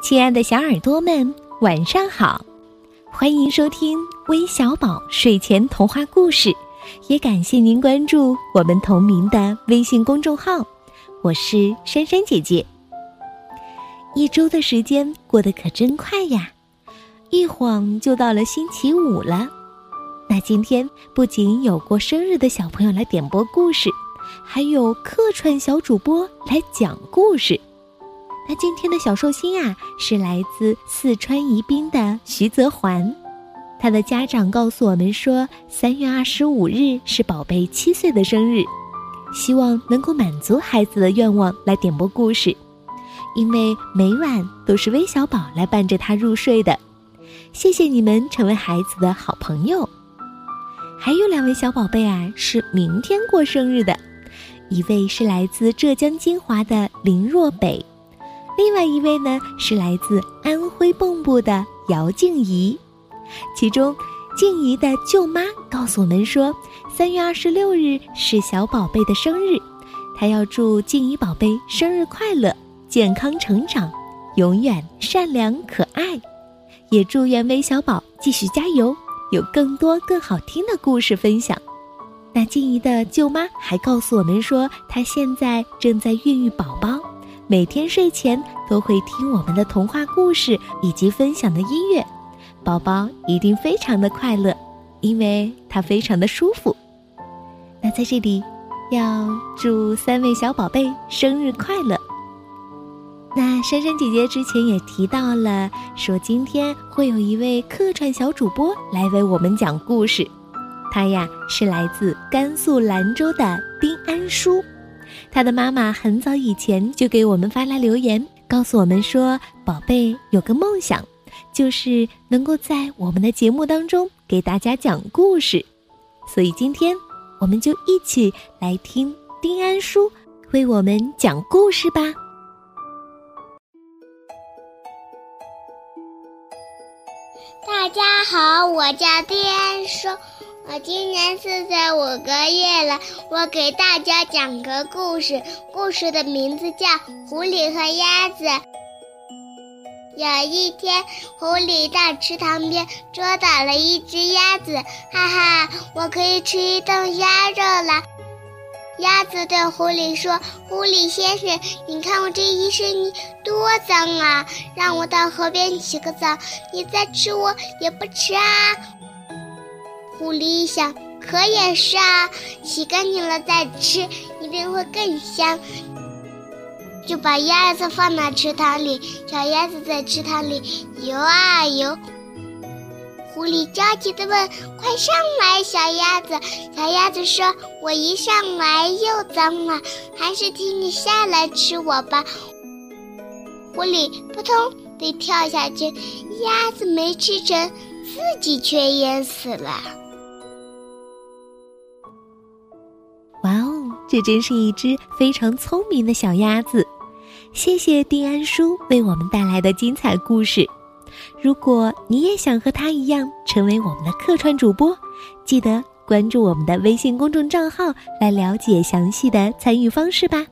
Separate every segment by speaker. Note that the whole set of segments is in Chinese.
Speaker 1: 亲爱的小耳朵们，晚上好！欢迎收听微小宝睡前童话故事，也感谢您关注我们同名的微信公众号。我是珊珊姐姐。一周的时间过得可真快呀，一晃就到了星期五了。那今天不仅有过生日的小朋友来点播故事，还有客串小主播来讲故事。那今天的小寿星啊，是来自四川宜宾的徐泽环，他的家长告诉我们说，三月二十五日是宝贝七岁的生日，希望能够满足孩子的愿望来点播故事，因为每晚都是微小宝来伴着他入睡的。谢谢你们成为孩子的好朋友。还有两位小宝贝啊，是明天过生日的，一位是来自浙江金华的林若北。另外一位呢是来自安徽蚌埠的姚静怡，其中静怡的舅妈告诉我们说，三月二十六日是小宝贝的生日，她要祝静怡宝贝生日快乐，健康成长，永远善良可爱，也祝愿微小宝继续加油，有更多更好听的故事分享。那静怡的舅妈还告诉我们说，她现在正在孕育宝宝。每天睡前都会听我们的童话故事以及分享的音乐，宝宝一定非常的快乐，因为他非常的舒服。那在这里，要祝三位小宝贝生日快乐。那珊珊姐姐之前也提到了，说今天会有一位客串小主播来为我们讲故事，他呀是来自甘肃兰州的丁安舒。他的妈妈很早以前就给我们发来留言，告诉我们说：“宝贝有个梦想，就是能够在我们的节目当中给大家讲故事。”所以今天我们就一起来听丁安叔为我们讲故事吧。
Speaker 2: 大家好，我叫丁安叔。我今年四岁五个月了，我给大家讲个故事，故事的名字叫《狐狸和鸭子》。有一天，狐狸到池塘边捉到了一只鸭子，哈哈，我可以吃一顿鸭肉了。鸭子对狐狸说：“狐狸先生，你看我这一身泥多脏啊，让我到河边洗个澡，你再吃我也不吃啊。”狐狸想，可也是啊，洗干净了再吃，一定会更香。就把鸭子放到池塘里，小鸭子在池塘里游啊游。狐狸焦急地问：“快上来，小鸭子！”小鸭子说：“我一上来又脏了，还是请你下来吃我吧。”狐狸扑通地跳下去，鸭子没吃成，自己却淹死了。
Speaker 1: 这真是一只非常聪明的小鸭子，谢谢丁安叔为我们带来的精彩故事。如果你也想和他一样成为我们的客串主播，记得关注我们的微信公众账号来了解详细的参与方式吧。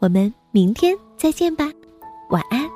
Speaker 1: 我们明天再见吧，晚安。